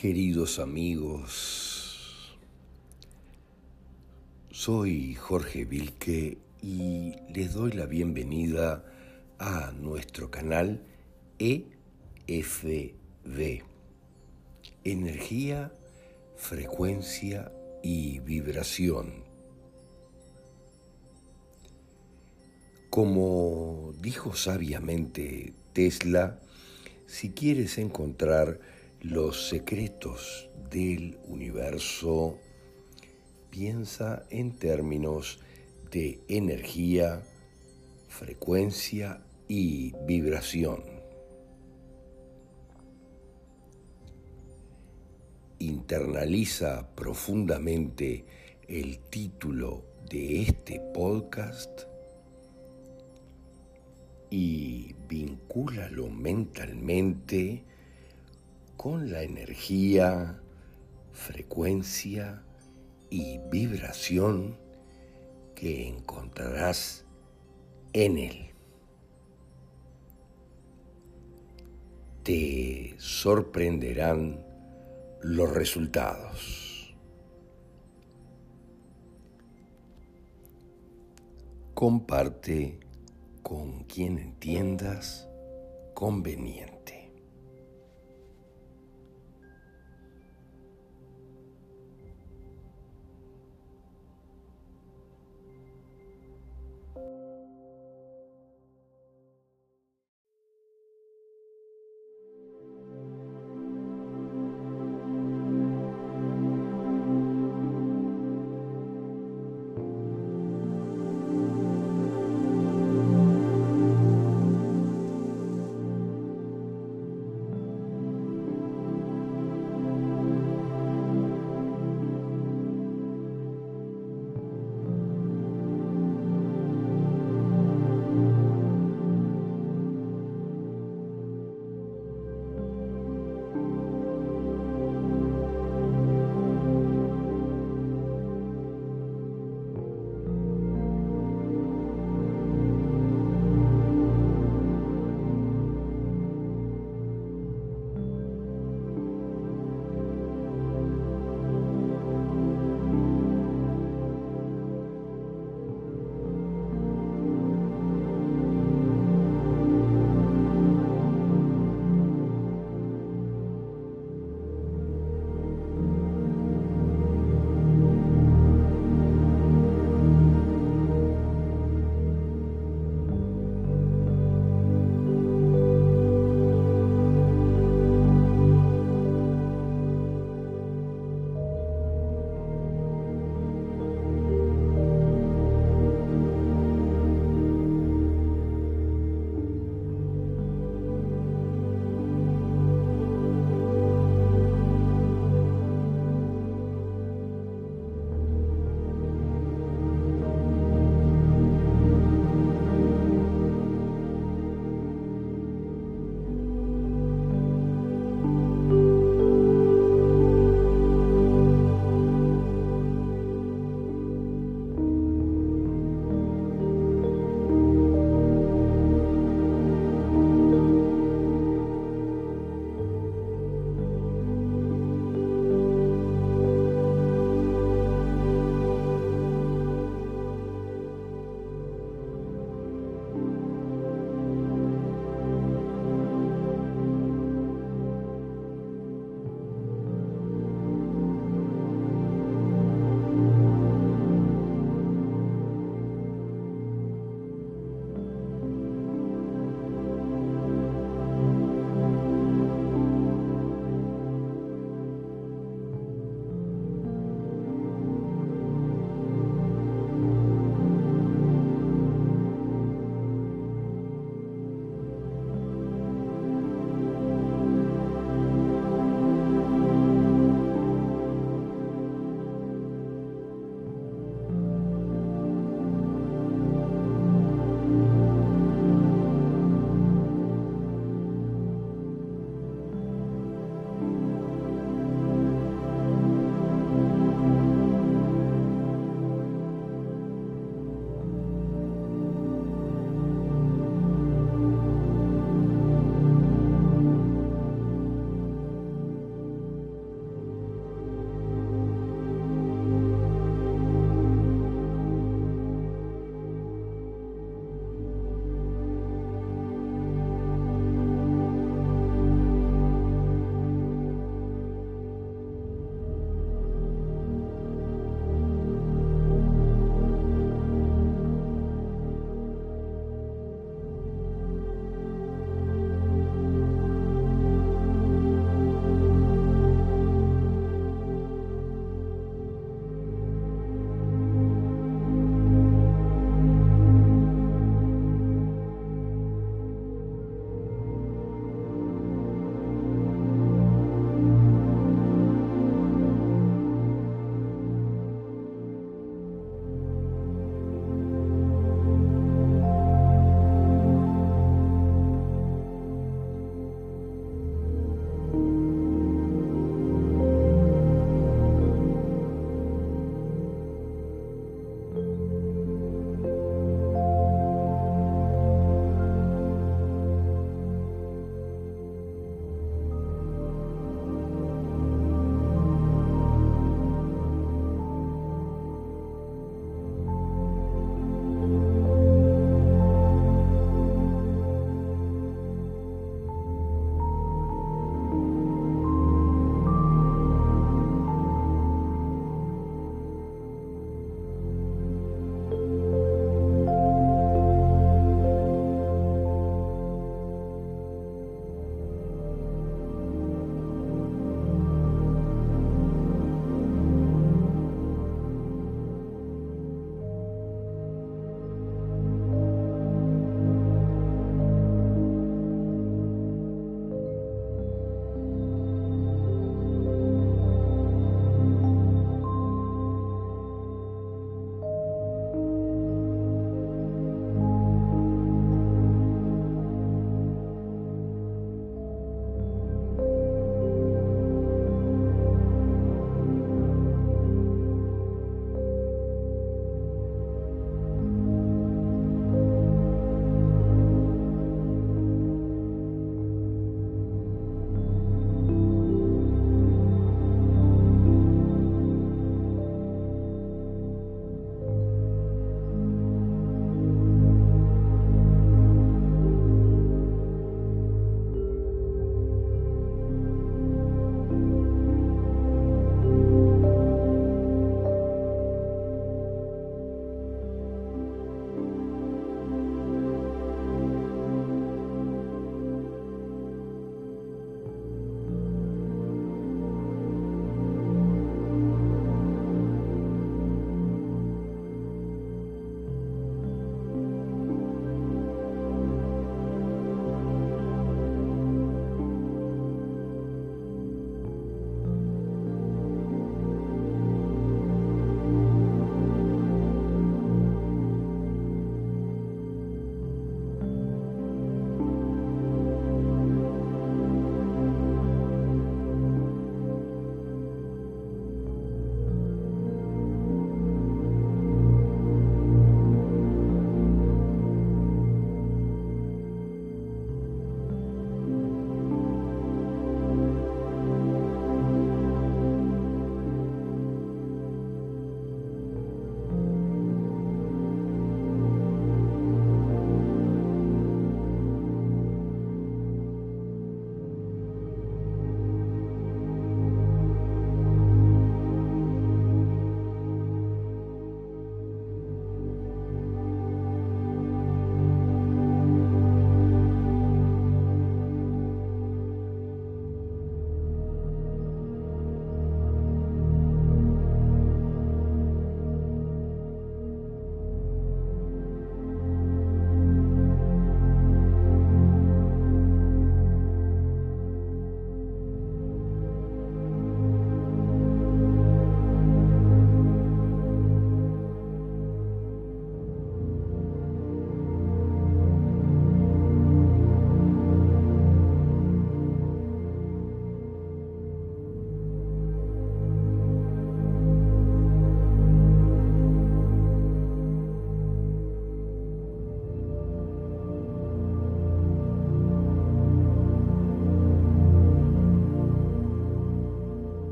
Queridos amigos, soy Jorge Vilque y les doy la bienvenida a nuestro canal EFB, Energía, Frecuencia y Vibración. Como dijo sabiamente Tesla, si quieres encontrar los secretos del universo, piensa en términos de energía, frecuencia y vibración. Internaliza profundamente el título de este podcast y vincúlalo mentalmente con la energía, frecuencia y vibración que encontrarás en él. Te sorprenderán los resultados. Comparte con quien entiendas conveniente.